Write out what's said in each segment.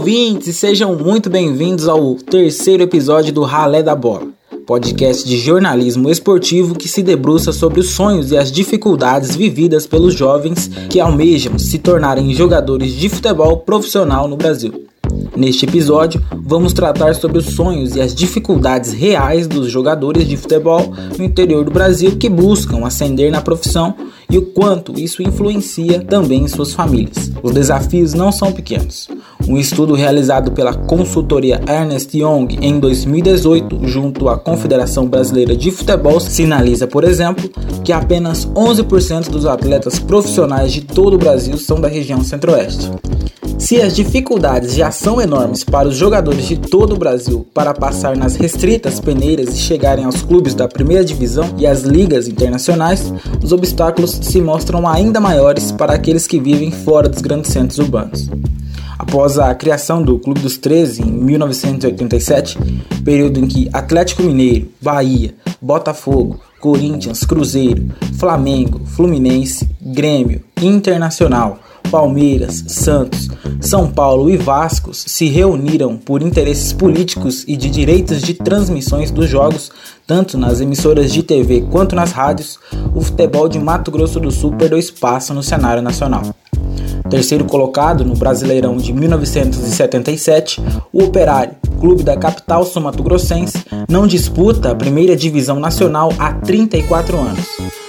ouvintes, sejam muito bem-vindos ao terceiro episódio do Ralé da Bola, podcast de jornalismo esportivo que se debruça sobre os sonhos e as dificuldades vividas pelos jovens que almejam se tornarem jogadores de futebol profissional no Brasil. Neste episódio, vamos tratar sobre os sonhos e as dificuldades reais dos jogadores de futebol no interior do Brasil que buscam ascender na profissão e o quanto isso influencia também em suas famílias. Os desafios não são pequenos. Um estudo realizado pela consultoria Ernest Young em 2018, junto à Confederação Brasileira de Futebol, sinaliza, por exemplo, que apenas 11% dos atletas profissionais de todo o Brasil são da região Centro-Oeste. Se as dificuldades já são enormes para os jogadores de todo o Brasil para passar nas restritas peneiras e chegarem aos clubes da primeira divisão e às ligas internacionais, os obstáculos se mostram ainda maiores para aqueles que vivem fora dos grandes centros urbanos. Após a criação do Clube dos 13 em 1987, período em que Atlético Mineiro, Bahia, Botafogo, Corinthians, Cruzeiro, Flamengo, Fluminense, Grêmio, Internacional, Palmeiras, Santos, São Paulo e Vasco se reuniram por interesses políticos e de direitos de transmissões dos jogos, tanto nas emissoras de TV quanto nas rádios, o futebol de Mato Grosso do Sul perdeu espaço no cenário nacional. Terceiro colocado no Brasileirão de 1977, o Operário, clube da capital sul-mato-grossense, não disputa a primeira divisão nacional há 34 anos.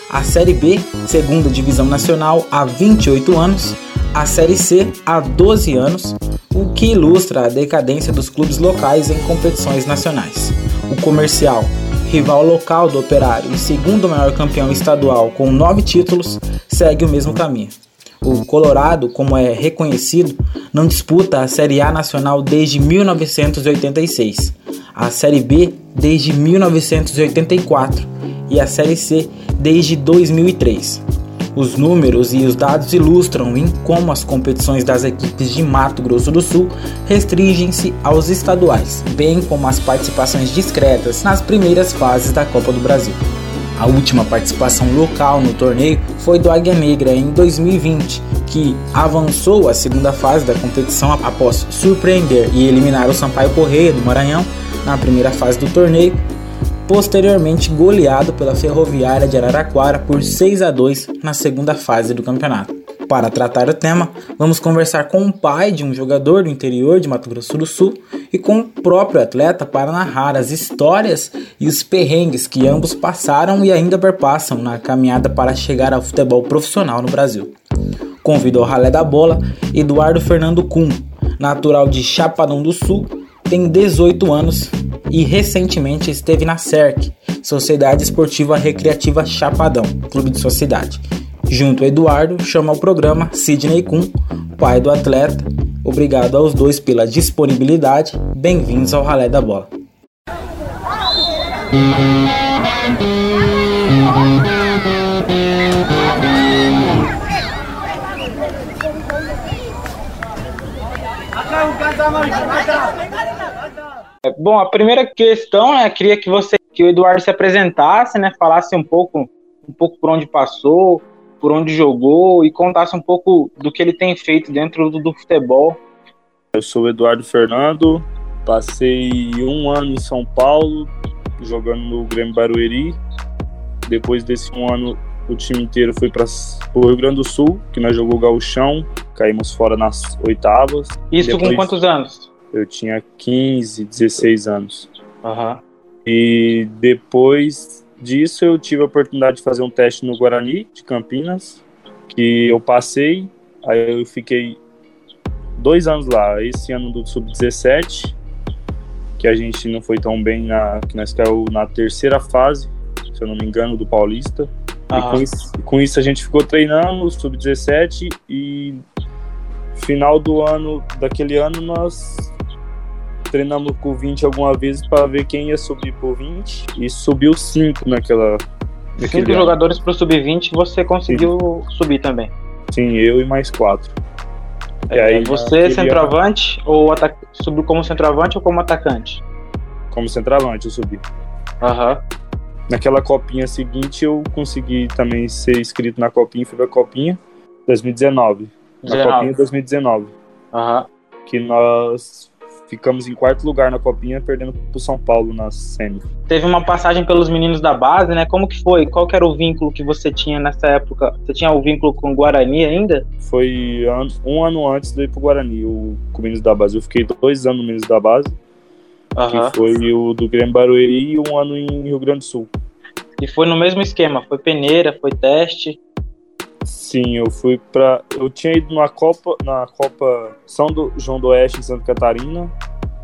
A Série B, segunda divisão nacional, há 28 anos a Série C há 12 anos, o que ilustra a decadência dos clubes locais em competições nacionais. O comercial, rival local do Operário e segundo maior campeão estadual com nove títulos, segue o mesmo caminho. O Colorado, como é reconhecido, não disputa a Série A nacional desde 1986, a Série B desde 1984 e a Série C desde 2003. Os números e os dados ilustram em como as competições das equipes de Mato Grosso do Sul restringem-se aos estaduais, bem como as participações discretas nas primeiras fases da Copa do Brasil. A última participação local no torneio foi do Águia Negra em 2020, que avançou à segunda fase da competição após surpreender e eliminar o Sampaio Correia do Maranhão na primeira fase do torneio posteriormente goleado pela Ferroviária de Araraquara por 6 a 2 na segunda fase do campeonato. Para tratar o tema, vamos conversar com o pai de um jogador do interior de Mato Grosso do Sul e com o próprio atleta para narrar as histórias e os perrengues que ambos passaram e ainda perpassam na caminhada para chegar ao futebol profissional no Brasil. Convido ao Ralé da Bola Eduardo Fernando Kuhn, natural de Chapadão do Sul, tem 18 anos e recentemente esteve na CERC, Sociedade Esportiva Recreativa Chapadão, clube de sua cidade. Junto a Eduardo, chama o programa Sidney Kuhn, pai do atleta. Obrigado aos dois pela disponibilidade. Bem-vindos ao Ralé da Bola. É, bom, a primeira questão, né, queria que você, que o Eduardo se apresentasse, né, falasse um pouco, um pouco por onde passou, por onde jogou e contasse um pouco do que ele tem feito dentro do, do futebol. Eu sou o Eduardo Fernando, passei um ano em São Paulo, jogando no Grêmio Barueri. Depois desse um ano, o time inteiro foi para o Rio Grande do Sul, que nós jogou gauchão, caímos fora nas oitavas. Isso Depois, com quantos anos? Eu tinha 15, 16 anos. Uhum. E depois disso eu tive a oportunidade de fazer um teste no Guarani de Campinas, que eu passei, aí eu fiquei dois anos lá. Esse ano do Sub-17, que a gente não foi tão bem, na, que nós caiu na terceira fase, se eu não me engano, do Paulista. E com isso, com isso a gente ficou treinando Sub-17 e final do ano, daquele ano, nós treinamos com 20 alguma vez para ver quem ia subir por 20 e subiu 5 naquela. Cinco jogadores para o sub-20 você conseguiu Sim. subir também. Sim, eu e mais quatro. É, e aí, você centroavante ano... ou atac... subiu como centroavante ou como atacante? Como centroavante eu subi. Aham. Uhum. Naquela copinha seguinte eu consegui também ser inscrito na copinha, fui pra copinha 2019. 19. Na copinha 2019. Aham. Uhum que nós ficamos em quarto lugar na copinha, perdendo pro São Paulo na semi. Teve uma passagem pelos meninos da base, né? Como que foi? Qual que era o vínculo que você tinha nessa época? Você tinha o vínculo com o Guarani ainda? Foi um ano antes de ir pro Guarani, o, com o Meninos da Base. Eu fiquei dois anos no Meninos da Base, uhum. que foi o do Grêmio Barueri e um ano em Rio Grande do Sul. E foi no mesmo esquema? Foi peneira, foi teste? Sim, eu fui para, eu tinha ido na Copa, na Copa São do João do Oeste em Santa Catarina,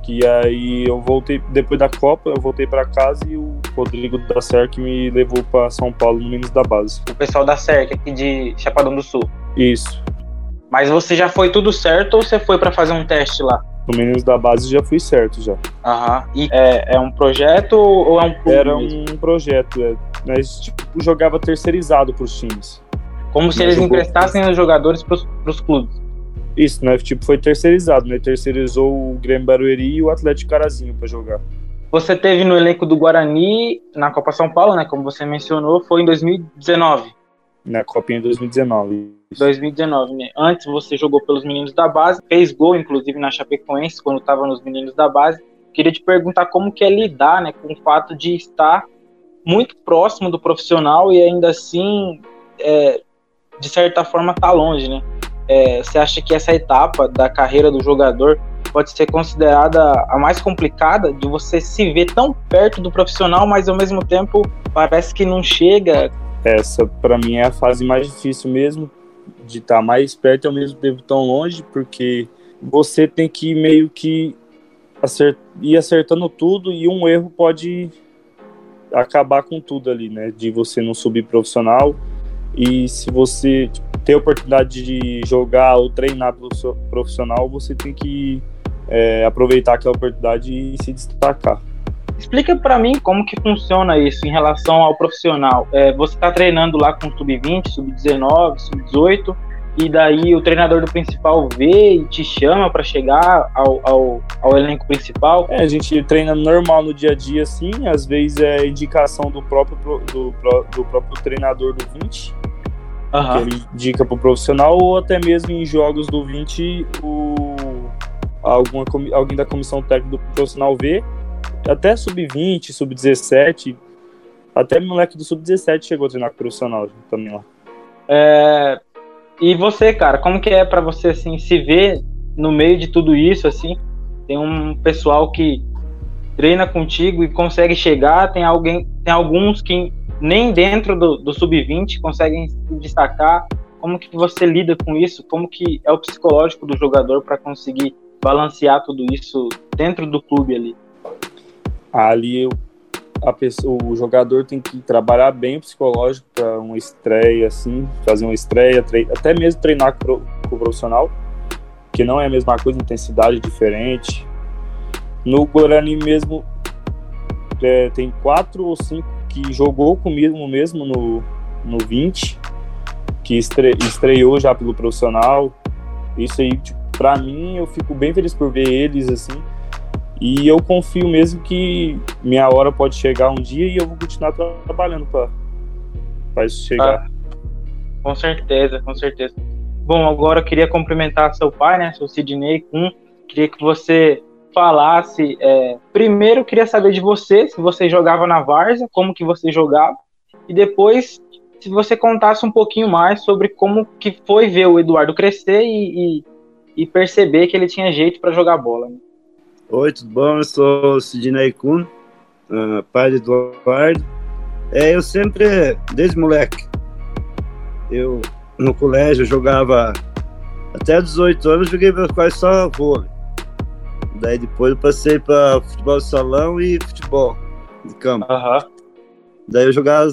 que aí eu voltei depois da Copa, eu voltei para casa e o Rodrigo da Cerc me levou para São Paulo no Meninos da Base. O pessoal da Cerc aqui de Chapadão do Sul. Isso. Mas você já foi tudo certo ou você foi para fazer um teste lá? No Meninos da Base já fui certo já. Aham. E é, é um projeto ou é um? Era um projeto, é. Mas tipo, jogava terceirizado para os times. Como se eles emprestassem os jogadores para os clubes. Isso, né? Tipo, foi terceirizado, né? Terceirizou o Grêmio Barueri e o Atlético Carazinho para jogar. Você teve no elenco do Guarani na Copa São Paulo, né? Como você mencionou, foi em 2019. Na Copinha 2019. 2019, né? Antes você jogou pelos meninos da base, fez gol, inclusive, na Chapecoense, quando estava nos meninos da base. Queria te perguntar como que é lidar, né, com o fato de estar muito próximo do profissional e ainda assim é, de certa forma tá longe, né? É, você acha que essa etapa da carreira do jogador pode ser considerada a mais complicada de você se ver tão perto do profissional, mas ao mesmo tempo parece que não chega? Essa para mim é a fase mais difícil mesmo, de estar tá mais perto e ao mesmo tempo tão longe, porque você tem que meio que acert... ir acertando tudo e um erro pode acabar com tudo ali, né? De você não subir profissional e se você ter a oportunidade de jogar ou treinar profissional, você tem que é, aproveitar aquela oportunidade e se destacar. Explica para mim como que funciona isso em relação ao profissional. É, você está treinando lá com sub-20, sub-19, sub-18, e daí o treinador do principal vê e te chama para chegar ao, ao, ao, elenco principal? É, a gente treina normal no dia a dia, sim. Às vezes é indicação do próprio, do, do próprio treinador do 20 uhum. que ele indica pro profissional, ou até mesmo em jogos do 20, o, alguma, alguém da comissão técnica do profissional vê, até sub-20, sub-17, até moleque do sub-17 chegou a treinar com o profissional também lá. É, e você, cara, como que é para você assim se ver no meio de tudo isso assim? Tem um pessoal que treina contigo e consegue chegar, tem alguém, tem alguns que nem dentro do, do sub-20 conseguem se destacar. Como que você lida com isso? Como que é o psicológico do jogador para conseguir balancear tudo isso dentro do clube ali? Ali a pessoa, o jogador tem que trabalhar bem o psicológico para uma estreia, assim, fazer uma estreia, até mesmo treinar com, o profissional, que não é a mesma coisa, intensidade diferente. No Guarani mesmo é, tem quatro ou cinco que jogou comigo mesmo no, no 20, que estre, estreou já pelo profissional. Isso aí, tipo, pra mim, eu fico bem feliz por ver eles, assim. E eu confio mesmo que minha hora pode chegar um dia e eu vou continuar trabalhando para isso chegar. Ah, com certeza, com certeza. Bom, agora eu queria cumprimentar seu pai, né, seu Sidney Kun. Queria que você falasse. É, primeiro, queria saber de você, se você jogava na Várzea, como que você jogava, e depois, se você contasse um pouquinho mais sobre como que foi ver o Eduardo crescer e, e, e perceber que ele tinha jeito para jogar bola. Né? Oi, tudo bom? Eu sou Sidney Kuhn, uh, pai do Eduardo. É, eu sempre, desde moleque, eu no colégio jogava até 18 anos, joguei quase só vôlei. Daí depois eu passei para futebol de salão e futebol de campo. Uhum. Daí eu jogava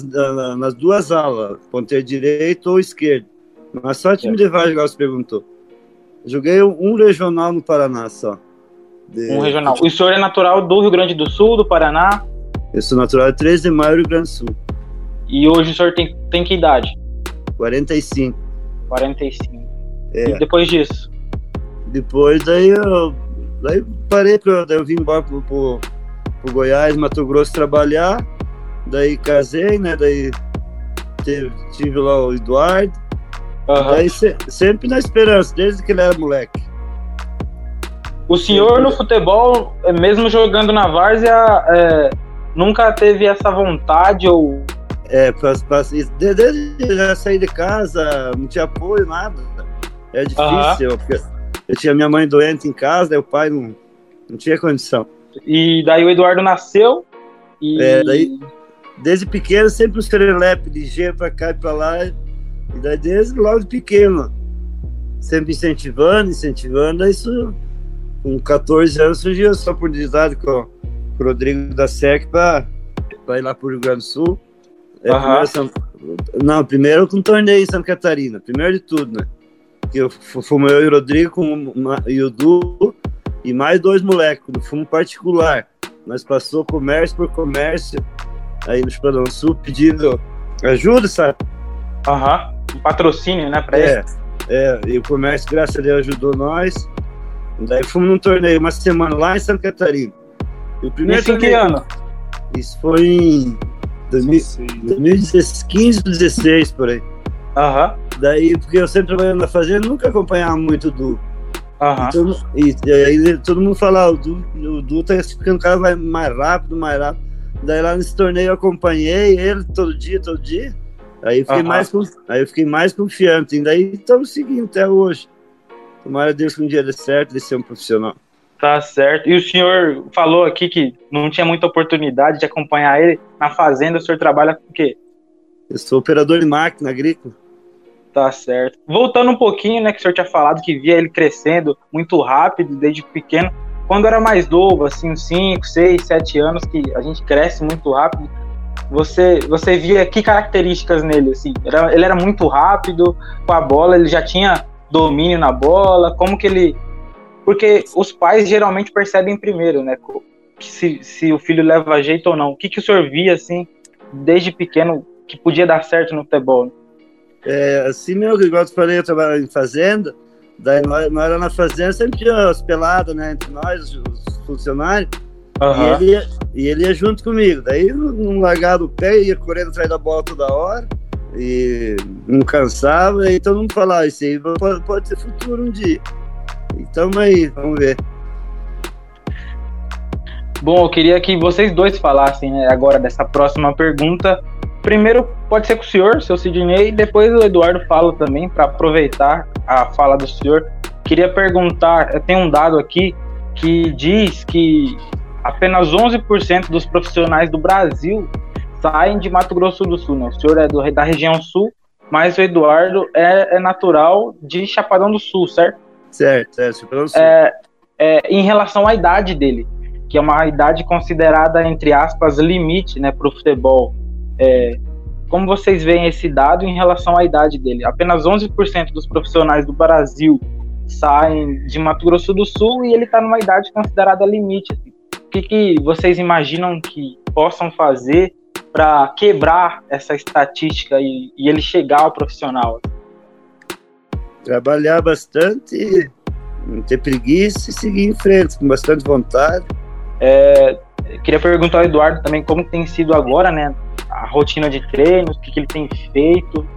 nas duas alas, ponteiro direito ou esquerdo. Mas só time é. de Vargas você perguntou. Joguei um regional no Paraná só. De... Um regional. O senhor é natural do Rio Grande do Sul, do Paraná? Eu sou natural de 3 de maio, Rio Grande do Sul. E hoje o senhor tem, tem que idade? 45. 45. É. E depois disso? Depois daí eu Daí parei, daí eu vim embora pro, pro, pro Goiás, Mato Grosso trabalhar. Daí casei, né? Daí tive, tive lá o Eduardo. Uhum. Daí se, sempre na esperança, desde que ele era moleque. O senhor no futebol, é, mesmo jogando na várzea, é, nunca teve essa vontade ou. É, pra, pra, desde já sair de casa, não tinha apoio, nada. É difícil, uhum. porque eu tinha minha mãe doente em casa, daí o pai não, não tinha condição. E daí o Eduardo nasceu e. É, daí, desde pequeno, sempre os serelepe de gelo pra cá e pra lá. E daí desde logo de pequeno. Sempre incentivando, incentivando, isso com 14 anos surgiu essa oportunidade com, com o Rodrigo da SEC para ir lá para o Rio Grande do Sul. É, uhum. primeiro. Não, primeiro com um torneio em Santa Catarina, primeiro de tudo, né? Que eu fomos eu e o Rodrigo e o Du e mais dois moleques, fumo particular. Nós passou comércio por comércio aí no Espadão Sul pedindo ajuda, sabe? Aham, uhum. um patrocínio, né, para é. É, e o comércio, graças a Deus, ajudou nós. Daí fomos num torneio uma semana lá em Santa Catarina. E o primeiro Isso torneio, em que ano? Isso foi em 2015, 2016, por aí. Aham. Uhum. Daí, porque eu sempre trabalhando na fazenda, nunca acompanhava muito do. Aham. Uhum. E, e, aí todo mundo fala, o Du, o Du tá ficando cada vai mais rápido, mais rápido. Daí lá nesse torneio eu acompanhei ele todo dia, todo dia. Aí eu fiquei, uhum. mais, aí eu fiquei mais confiante. E daí estamos seguindo até hoje. Tomara Deus que um dia dê certo de ser um profissional. Tá certo. E o senhor falou aqui que não tinha muita oportunidade de acompanhar ele na fazenda. O senhor trabalha com o quê? Eu sou operador de máquina agrícola. Tá certo. Voltando um pouquinho, né, que o senhor tinha falado que via ele crescendo muito rápido desde pequeno. Quando era mais novo, assim, uns 5, 6, 7 anos, que a gente cresce muito rápido, você, você via que características nele, assim? Era, ele era muito rápido, com a bola, ele já tinha domínio na bola? Como que ele. Porque os pais geralmente percebem primeiro, né? Se, se o filho leva jeito ou não. O que, que o senhor via, assim, desde pequeno, que podia dar certo no futebol? É, assim mesmo, igual eu falei, eu trabalhava em fazenda, daí nós, nós era na fazenda, sempre tinha as peladas, né, entre nós, os funcionários, uhum. e, ele ia, e ele ia junto comigo, daí não largava o pé, ia correndo atrás da bola toda hora, e não cansava, e todo mundo falava, isso aí pode, pode ser futuro um dia. Então aí, vamos ver. Bom, eu queria que vocês dois falassem né, agora dessa próxima pergunta. Primeiro pode ser com o senhor, seu Sidney, e depois o Eduardo fala também, para aproveitar a fala do senhor. Queria perguntar, tem um dado aqui que diz que apenas 11% dos profissionais do Brasil saem de Mato Grosso do Sul, né? O senhor é do, da região sul, mas o Eduardo é, é natural de Chapadão do Sul, certo? Certo, é, Chapadão do Sul. É, é, em relação à idade dele, que é uma idade considerada, entre aspas, limite né, para o futebol. É, como vocês veem esse dado em relação à idade dele? Apenas 11% dos profissionais do Brasil saem de Mato Grosso do Sul e ele está numa idade considerada limite. Assim. O que, que vocês imaginam que possam fazer para quebrar essa estatística e, e, ele chegar ao profissional? Trabalhar bastante, não ter preguiça e seguir em frente com bastante vontade. É, queria perguntar ao Eduardo também como tem sido agora, né, a rotina de treinos, o que, que ele tem feito,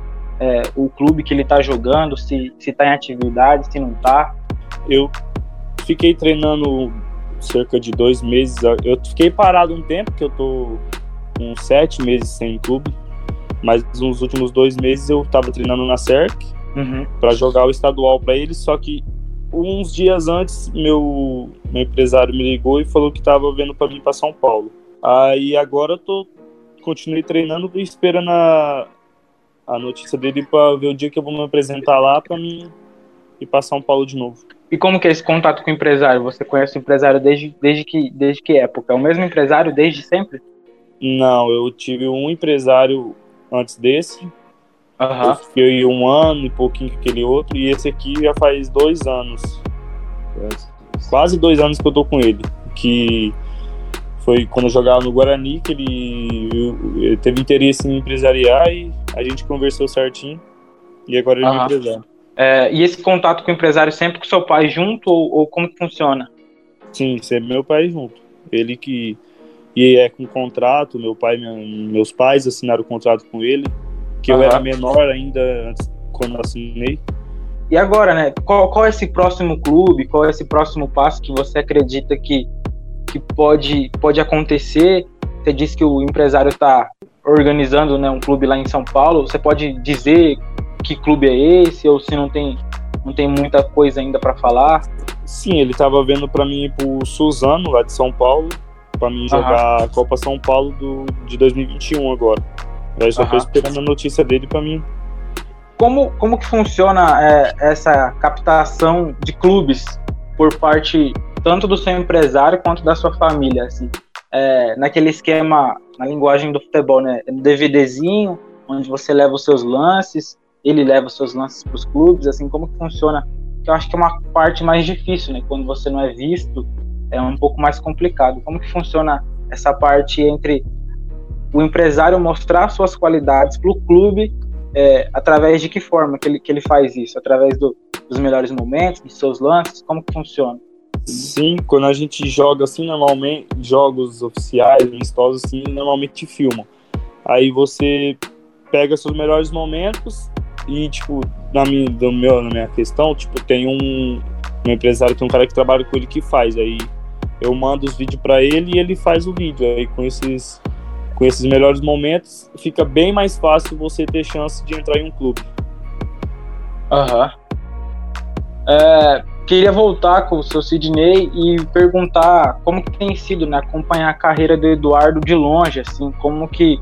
é, o clube que ele está jogando, se está em atividade, se não está. Eu fiquei treinando cerca de dois meses. Eu fiquei parado um tempo, que eu tô uns sete meses sem clube, mas nos últimos dois meses eu estava treinando na CERC uhum. para jogar o estadual para eles, só que uns dias antes meu, meu empresário me ligou e falou que estava vendo para mim para São Paulo. Aí agora eu tô continuei treinando e esperando a, a notícia dele para ver o dia que eu vou me apresentar lá para mim ir para São Paulo de novo. E como que é esse contato com o empresário? Você conhece o empresário desde, desde, que, desde que época? É o mesmo empresário desde sempre? Não, eu tive um empresário antes desse. Uhum. Eu fiquei um ano e pouquinho com aquele outro. E esse aqui já faz dois anos. Quase dois anos que eu tô com ele. Que foi quando eu jogava no Guarani que ele, teve interesse em empresariar e a gente conversou certinho. E agora ele uhum. é empresário. É, e esse contato com o empresário sempre com seu pai junto ou, ou como que funciona? Sim, sempre meu pai junto. Ele que e é com contrato, meu pai, minha, meus pais assinaram o contrato com ele, que uhum. eu era menor ainda antes, quando eu assinei. E agora, né? Qual, qual é esse próximo clube? Qual é esse próximo passo que você acredita que, que pode, pode acontecer? Você disse que o empresário está organizando né, um clube lá em São Paulo. Você pode dizer que clube é esse ou se não tem, não tem muita coisa ainda para falar? Sim, ele estava vendo para mim ir pro Suzano, lá de São Paulo, para mim jogar a Copa São Paulo do, de 2021 agora. Eu só estou esperando a notícia dele para mim. Como, como que funciona é, essa captação de clubes por parte tanto do seu empresário quanto da sua família, assim, é, naquele esquema, na linguagem do futebol, né, DVDzinho, onde você leva os seus lances, ele leva os seus lances para os clubes, assim, como que funciona? Que eu acho que é uma parte mais difícil, né, quando você não é visto, é um pouco mais complicado. Como que funciona essa parte entre o empresário mostrar suas qualidades para o clube é, através de que forma que ele, que ele faz isso? Através do, dos melhores momentos, dos seus lances? Como que funciona? Sim, quando a gente joga assim, normalmente, jogos oficiais, amistosos, assim, normalmente te. Aí você pega seus melhores momentos e, tipo, na minha, do meu, na minha questão, tipo, tem um, um empresário, tem um cara que trabalha com ele que faz. Aí eu mando os vídeos para ele e ele faz o vídeo. Aí com esses com esses melhores momentos, fica bem mais fácil você ter chance de entrar em um clube. Aham. Uhum. É, queria voltar com o seu Sidney e perguntar como que tem sido, né, acompanhar a carreira do Eduardo de longe, assim, como que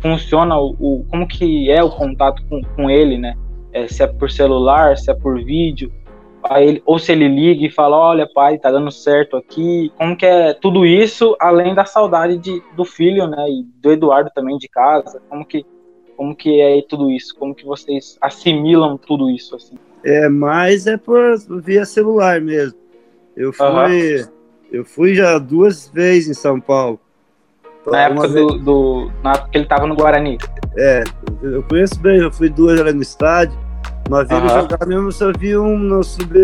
funciona o, o como que é o contato com, com ele, né? É, se é por celular, se é por vídeo, ele, ou se ele liga e fala, olha pai, tá dando certo aqui, como que é tudo isso, além da saudade de, do filho, né, e do Eduardo também de casa, como que, como que é tudo isso, como que vocês assimilam tudo isso, assim? É, mas é por via celular mesmo, eu fui, uhum. eu fui já duas vezes em São Paulo. Na época, do, do, na época que ele tava no Guarani. É, eu conheço bem, eu fui duas vezes no estádio, uma vez uhum. jogar mesmo, só vi um no sub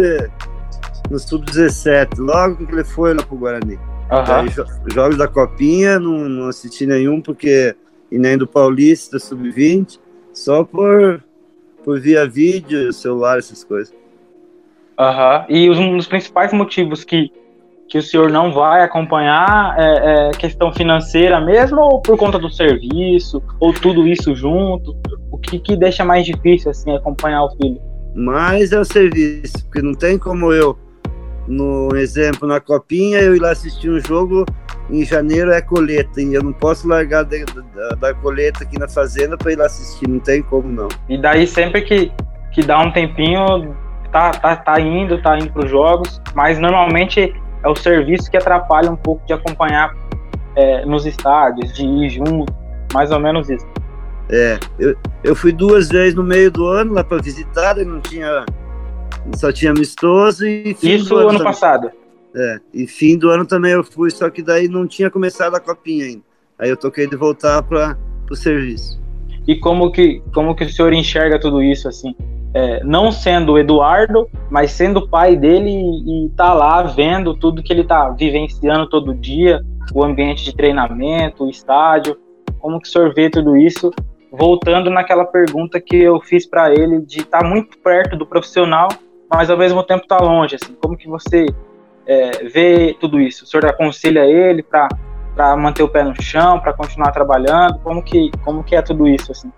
no sub-17, logo que ele foi lá pro Guarani. Uhum. Aí, jogos da Copinha, não, não assisti nenhum, porque e nem do Paulista, sub-20, só por, por via vídeo, celular, essas coisas. Aham. Uhum. E um dos principais motivos que, que o senhor não vai acompanhar é, é, questão financeira mesmo, ou por conta do serviço, ou tudo isso junto? O que, que deixa mais difícil assim acompanhar o filho? Mais é o serviço, porque não tem como eu, no exemplo, na copinha, eu ir lá assistir um jogo em janeiro é coleta, e eu não posso largar da, da, da coleta aqui na fazenda para ir lá assistir, não tem como não. E daí sempre que, que dá um tempinho, tá, tá, tá indo, tá indo para os jogos, mas normalmente é o serviço que atrapalha um pouco de acompanhar é, nos estádios, de ir junto, mais ou menos isso. É, eu, eu fui duas vezes no meio do ano lá para visitar, e não tinha. Só tinha amistoso e. Isso ano, ano passado. É, e fim do ano também eu fui, só que daí não tinha começado a copinha ainda. Aí eu toquei de voltar para o serviço. E como que, como que o senhor enxerga tudo isso, assim? É, não sendo Eduardo, mas sendo pai dele e, e tá lá vendo tudo que ele tá vivenciando todo dia, o ambiente de treinamento, o estádio, como que o senhor vê tudo isso voltando naquela pergunta que eu fiz para ele de estar tá muito perto do profissional, mas ao mesmo tempo tá longe, assim, como que você é, vê tudo isso? O senhor aconselha ele para para manter o pé no chão, para continuar trabalhando? Como que como que é tudo isso assim?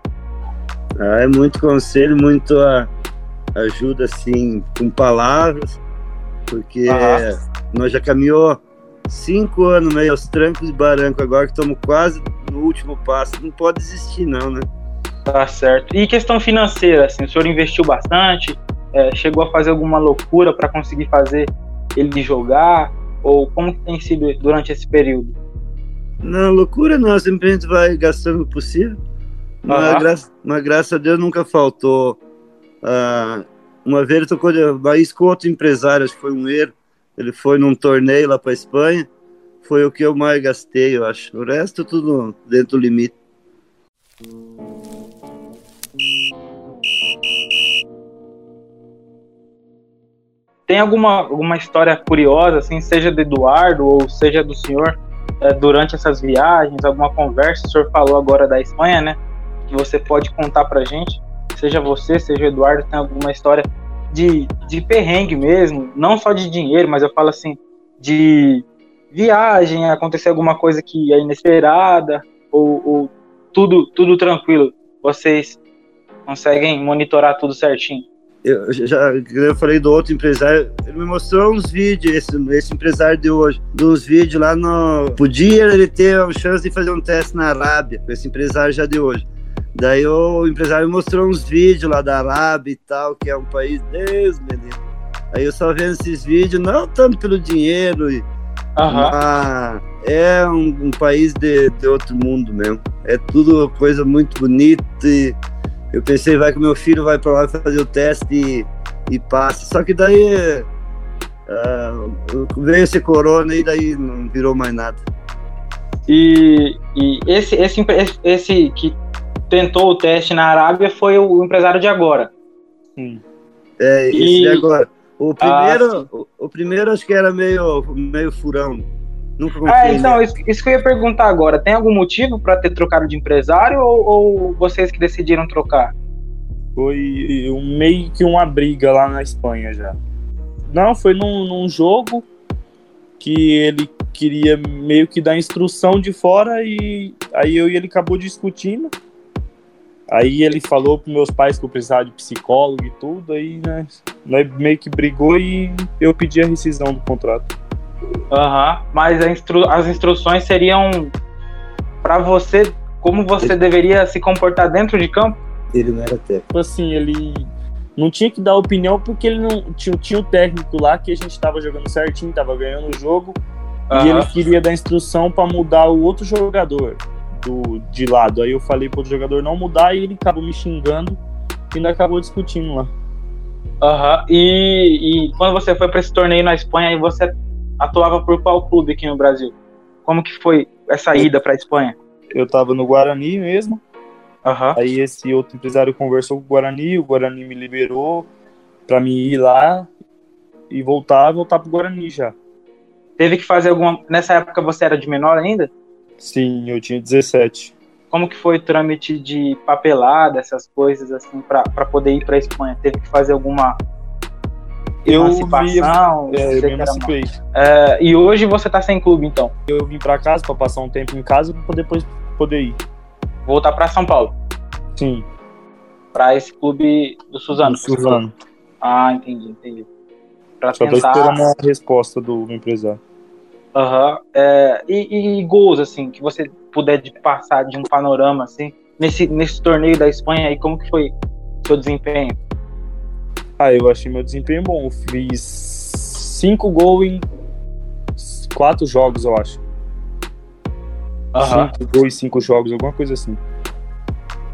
Ah, é muito conselho, muito a, ajuda assim com palavras, porque nós já caminhou cinco anos meio aos trancos de barranco, agora que estamos quase no último passo. Não pode desistir, não, né? Tá certo. E questão financeira, assim, o senhor investiu bastante? É, chegou a fazer alguma loucura para conseguir fazer ele jogar? Ou como que tem sido durante esse período? Não, loucura não, simplesmente vai gastando o possível. Mas, graça, mas graças a Deus nunca faltou. Ah, uma vez ele tocou de Bahia com outro empresário, acho que foi um erro ele foi num torneio lá para Espanha. Foi o que eu mais gastei, eu acho. O resto tudo dentro do limite. Tem alguma, alguma história curiosa, assim, seja do Eduardo ou seja do senhor, é, durante essas viagens, alguma conversa? O senhor falou agora da Espanha, né? Que você pode contar pra gente. Seja você, seja o Eduardo, tem alguma história de, de perrengue mesmo, não só de dinheiro, mas eu falo assim, de viagem, acontecer alguma coisa que é inesperada, ou, ou tudo, tudo tranquilo, vocês conseguem monitorar tudo certinho? Eu já eu falei do outro empresário, ele me mostrou uns vídeos, esse, esse empresário de hoje, dos vídeos lá no. Podia ele ter a chance de fazer um teste na Arábia, com esse empresário já de hoje. Daí o empresário mostrou uns vídeos lá da Arábia e tal, que é um país, Deus menino. Aí eu só vendo esses vídeos, não tanto pelo dinheiro, e, uhum. é um, um país de, de, outro mundo mesmo. É tudo coisa muito bonita e eu pensei, vai que meu filho vai para lá fazer o teste e, e passa. Só que daí uh, veio esse corona e daí não virou mais nada. E, e esse, esse, esse que tentou o teste na Arábia foi o empresário de agora. Sim. É, esse e... de agora. O primeiro, ah, o, o, primeiro acho que era meio, meio furão. Nunca ah, então, isso, isso, que eu ia perguntar agora. Tem algum motivo para ter trocado de empresário ou, ou, vocês que decidiram trocar? Foi um, meio que uma briga lá na Espanha já. Não, foi num, num jogo que ele queria meio que dar instrução de fora e aí eu e ele acabou discutindo. Aí ele falou para meus pais que eu precisava de psicólogo e tudo, aí né, meio que brigou e eu pedi a rescisão do contrato. Aham, uhum. mas instru as instruções seriam para você como você ele... deveria se comportar dentro de campo? Ele não era técnico. Tipo assim, ele não tinha que dar opinião porque ele não tinha, tinha o técnico lá que a gente estava jogando certinho, estava ganhando o jogo uhum. e ele queria dar instrução para mudar o outro jogador do, de lado. Aí eu falei pro jogador não mudar e ele acabou me xingando e ainda acabou discutindo lá. Aham. Uhum. E, e quando você foi para esse torneio na Espanha, aí você atuava por qual clube aqui no Brasil? Como que foi essa ida para a Espanha? Eu tava no Guarani mesmo. Uhum. Aí esse outro empresário conversou com o Guarani, o Guarani me liberou para mim ir lá e voltar, voltar pro Guarani já. Teve que fazer alguma. Nessa época você era de menor ainda? Sim, eu tinha 17. Como que foi o trâmite de papelada, essas coisas assim, para poder ir para Espanha? Teve que fazer alguma eu emancipação? Vi, é, eu me emancipei. É, e hoje você tá sem clube, então? Eu vim para casa para passar um tempo em casa para depois poder ir. Voltar para São Paulo? Sim. Para esse clube do Suzano? Do Suzano. Ah, entendi, entendi. Pra Só tentar... tô esperando a resposta do empresário. Uhum. É, e, e, gols, assim, que você puder de passar de um panorama, assim, nesse, nesse torneio da Espanha, aí como que foi seu desempenho? Ah, eu achei meu desempenho bom. Fiz cinco gols em quatro jogos, eu acho. Uhum. Cinco gols em cinco jogos, alguma coisa assim.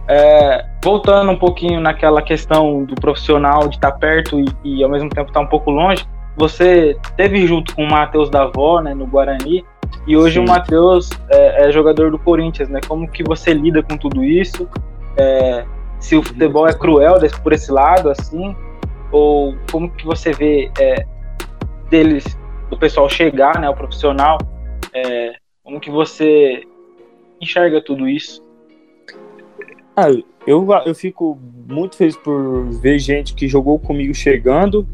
É, voltando um pouquinho naquela questão do profissional de estar perto e, e ao mesmo tempo estar um pouco longe, você teve junto com o Matheus Davó, né, no Guarani, e hoje Sim. o Matheus é, é, jogador do Corinthians, né? Como que você lida com tudo isso? É, se o futebol é cruel por esse lado, assim, ou como que você vê é, deles, do pessoal chegar, né, o profissional, é, como que você enxerga tudo isso? Ah, eu, eu fico muito feliz por ver gente que jogou comigo chegando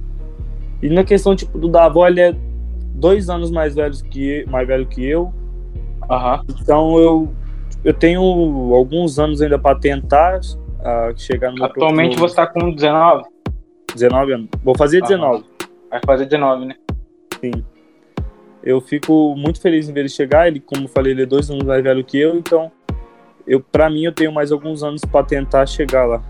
e na questão tipo do Davó, ele é dois anos mais velho que mais velho que eu. Uhum. Então eu eu tenho alguns anos ainda para tentar uh, chegar no Atualmente você está com 19? 19 anos. Vou fazer 19. Uhum. Vai fazer 19, né? Sim. Eu fico muito feliz em ver ele chegar. Ele, como eu falei, ele é dois anos mais velho que eu, então eu para mim eu tenho mais alguns anos para tentar chegar lá.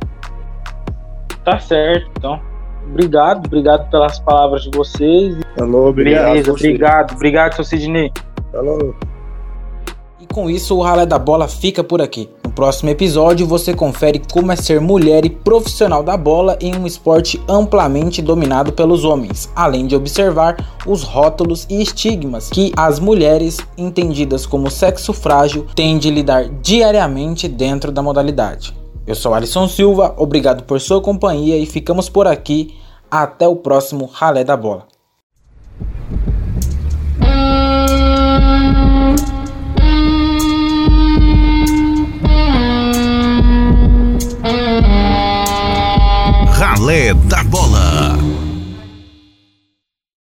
Tá certo, então obrigado, obrigado pelas palavras de vocês. Alô, obrigado. Beleza, obrigado, obrigado, seu Sidney. Alô. E com isso, o Ralé da Bola fica por aqui. Próximo episódio, você confere como é ser mulher e profissional da bola em um esporte amplamente dominado pelos homens, além de observar os rótulos e estigmas que as mulheres, entendidas como sexo frágil, têm de lidar diariamente dentro da modalidade. Eu sou Alisson Silva, obrigado por sua companhia e ficamos por aqui. Até o próximo Ralé da Bola. Ralé da Bola.